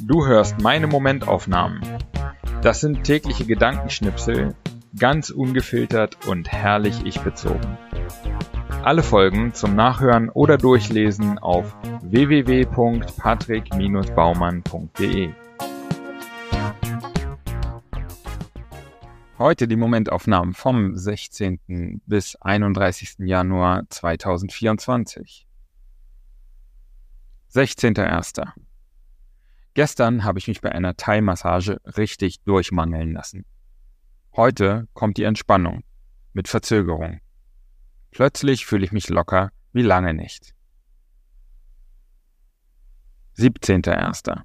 Du hörst meine Momentaufnahmen. Das sind tägliche Gedankenschnipsel, ganz ungefiltert und herrlich ich bezogen. Alle Folgen zum Nachhören oder Durchlesen auf www.patrick-baumann.de. Heute die Momentaufnahmen vom 16. bis 31. Januar 2024. 16.01. Gestern habe ich mich bei einer Thai-Massage richtig durchmangeln lassen. Heute kommt die Entspannung mit Verzögerung. Plötzlich fühle ich mich locker wie lange nicht. 17.01.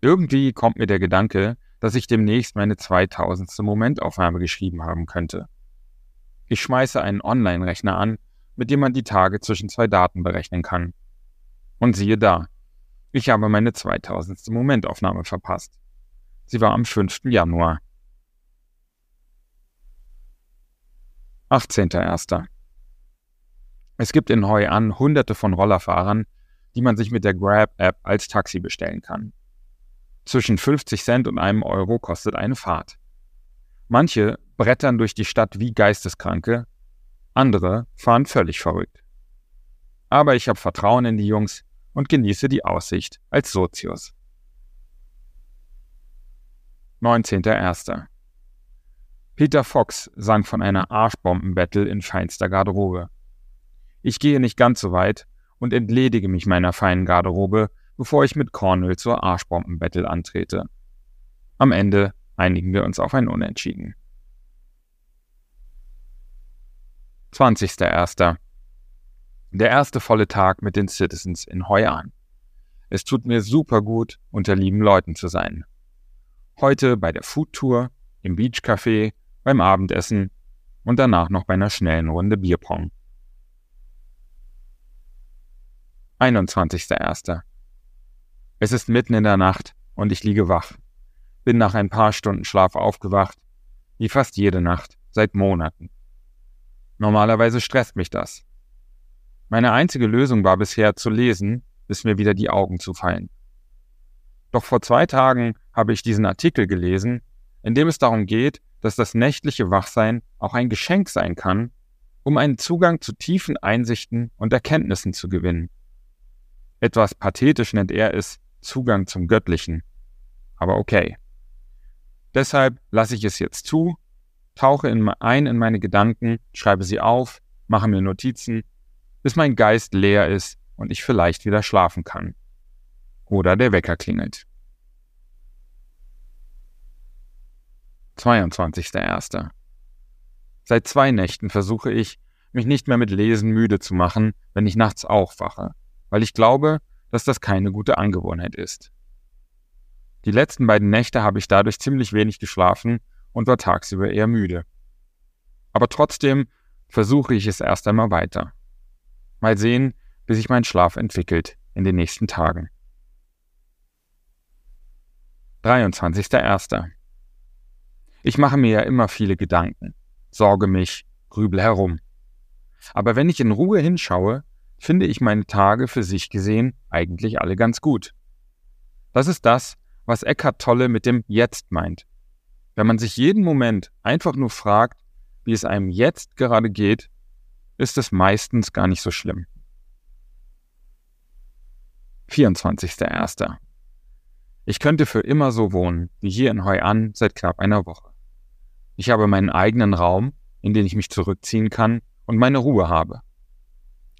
Irgendwie kommt mir der Gedanke, dass ich demnächst meine 2000. Momentaufnahme geschrieben haben könnte. Ich schmeiße einen Online-Rechner an, mit dem man die Tage zwischen zwei Daten berechnen kann. Und siehe da, ich habe meine 2000. Momentaufnahme verpasst. Sie war am 5. Januar. 18.01. Es gibt in Hoi An hunderte von Rollerfahrern, die man sich mit der Grab-App als Taxi bestellen kann. Zwischen 50 Cent und einem Euro kostet eine Fahrt. Manche brettern durch die Stadt wie Geisteskranke, andere fahren völlig verrückt. Aber ich habe Vertrauen in die Jungs, und genieße die Aussicht als Sozius. 19.01. Peter Fox sang von einer Arschbombenbattle in feinster Garderobe. Ich gehe nicht ganz so weit und entledige mich meiner feinen Garderobe, bevor ich mit Cornell zur Arschbombenbattle antrete. Am Ende einigen wir uns auf ein Unentschieden. 20.01. Der erste volle Tag mit den Citizens in Hoi An. Es tut mir super gut, unter lieben Leuten zu sein. Heute bei der Food Tour, im Beach Café, beim Abendessen und danach noch bei einer schnellen Runde Bierpong. 21.01. Es ist mitten in der Nacht und ich liege wach. Bin nach ein paar Stunden Schlaf aufgewacht, wie fast jede Nacht, seit Monaten. Normalerweise stresst mich das. Meine einzige Lösung war bisher zu lesen, bis mir wieder die Augen zufallen. Doch vor zwei Tagen habe ich diesen Artikel gelesen, in dem es darum geht, dass das nächtliche Wachsein auch ein Geschenk sein kann, um einen Zugang zu tiefen Einsichten und Erkenntnissen zu gewinnen. Etwas pathetisch nennt er es Zugang zum Göttlichen. Aber okay. Deshalb lasse ich es jetzt zu, tauche in, ein in meine Gedanken, schreibe sie auf, mache mir Notizen bis mein Geist leer ist und ich vielleicht wieder schlafen kann. Oder der Wecker klingelt. 22.01. Seit zwei Nächten versuche ich, mich nicht mehr mit Lesen müde zu machen, wenn ich nachts aufwache, weil ich glaube, dass das keine gute Angewohnheit ist. Die letzten beiden Nächte habe ich dadurch ziemlich wenig geschlafen und war tagsüber eher müde. Aber trotzdem versuche ich es erst einmal weiter. Mal sehen, wie sich mein Schlaf entwickelt in den nächsten Tagen. 23.01. Ich mache mir ja immer viele Gedanken, sorge mich, grübel herum. Aber wenn ich in Ruhe hinschaue, finde ich meine Tage für sich gesehen eigentlich alle ganz gut. Das ist das, was Eckhart Tolle mit dem Jetzt meint. Wenn man sich jeden Moment einfach nur fragt, wie es einem jetzt gerade geht, ist es meistens gar nicht so schlimm. 24.01. Ich könnte für immer so wohnen, wie hier in Hoi An seit knapp einer Woche. Ich habe meinen eigenen Raum, in den ich mich zurückziehen kann und meine Ruhe habe.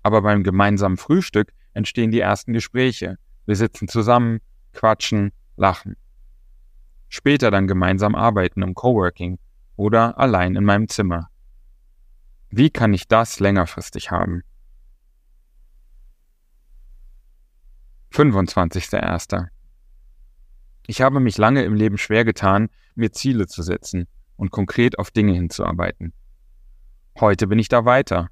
Aber beim gemeinsamen Frühstück entstehen die ersten Gespräche. Wir sitzen zusammen, quatschen, lachen. Später dann gemeinsam arbeiten im Coworking oder allein in meinem Zimmer. Wie kann ich das längerfristig haben? 25.01. Ich habe mich lange im Leben schwer getan, mir Ziele zu setzen und konkret auf Dinge hinzuarbeiten. Heute bin ich da weiter.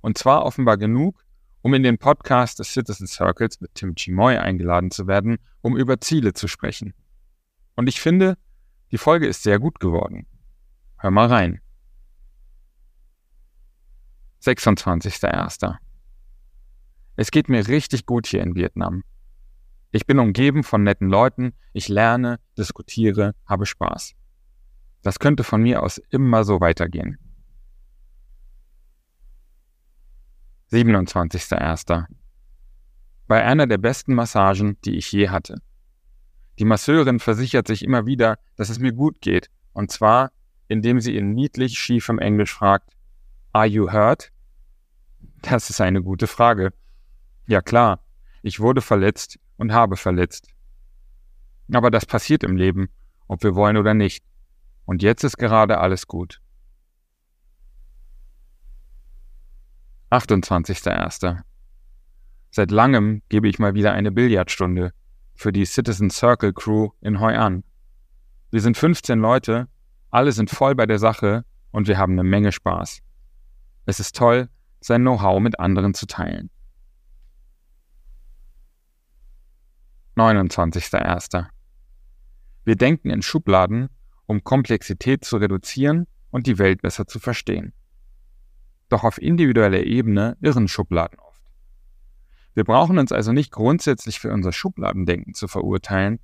Und zwar offenbar genug, um in den Podcast des Citizen Circles mit Tim Chimoy eingeladen zu werden, um über Ziele zu sprechen. Und ich finde, die Folge ist sehr gut geworden. Hör mal rein. 26.01. Es geht mir richtig gut hier in Vietnam. Ich bin umgeben von netten Leuten, ich lerne, diskutiere, habe Spaß. Das könnte von mir aus immer so weitergehen. 27.01. Bei einer der besten Massagen, die ich je hatte. Die Masseurin versichert sich immer wieder, dass es mir gut geht, und zwar, indem sie in niedlich schiefem Englisch fragt, Are you hurt? Das ist eine gute Frage. Ja klar, ich wurde verletzt und habe verletzt. Aber das passiert im Leben, ob wir wollen oder nicht. Und jetzt ist gerade alles gut. 28.01. Seit langem gebe ich mal wieder eine Billardstunde für die Citizen Circle Crew in Hoi An. Wir sind 15 Leute, alle sind voll bei der Sache und wir haben eine Menge Spaß. Es ist toll, sein Know-how mit anderen zu teilen. 29.01. Wir denken in Schubladen, um Komplexität zu reduzieren und die Welt besser zu verstehen. Doch auf individueller Ebene irren Schubladen oft. Wir brauchen uns also nicht grundsätzlich für unser Schubladendenken zu verurteilen,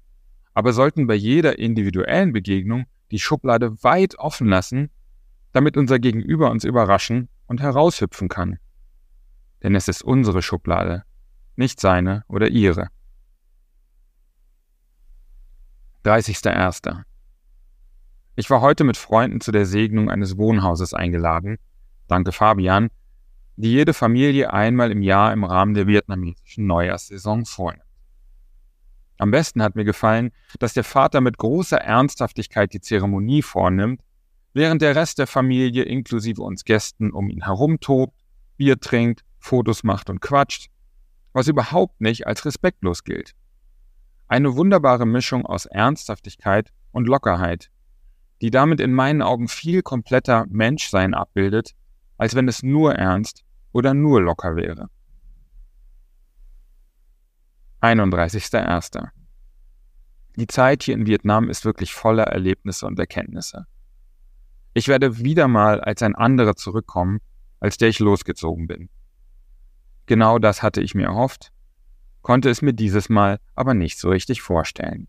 aber sollten bei jeder individuellen Begegnung die Schublade weit offen lassen, damit unser Gegenüber uns überraschen und heraushüpfen kann. Denn es ist unsere Schublade, nicht seine oder ihre. 30.01. Ich war heute mit Freunden zu der Segnung eines Wohnhauses eingeladen, danke Fabian, die jede Familie einmal im Jahr im Rahmen der vietnamesischen Neujahrssaison vornimmt. Am besten hat mir gefallen, dass der Vater mit großer Ernsthaftigkeit die Zeremonie vornimmt, während der Rest der Familie inklusive uns Gästen um ihn herum tobt, Bier trinkt, Fotos macht und quatscht, was überhaupt nicht als respektlos gilt. Eine wunderbare Mischung aus Ernsthaftigkeit und Lockerheit, die damit in meinen Augen viel kompletter Menschsein abbildet, als wenn es nur ernst oder nur locker wäre. 31.01. Die Zeit hier in Vietnam ist wirklich voller Erlebnisse und Erkenntnisse. Ich werde wieder mal als ein anderer zurückkommen, als der ich losgezogen bin. Genau das hatte ich mir erhofft konnte es mir dieses Mal aber nicht so richtig vorstellen.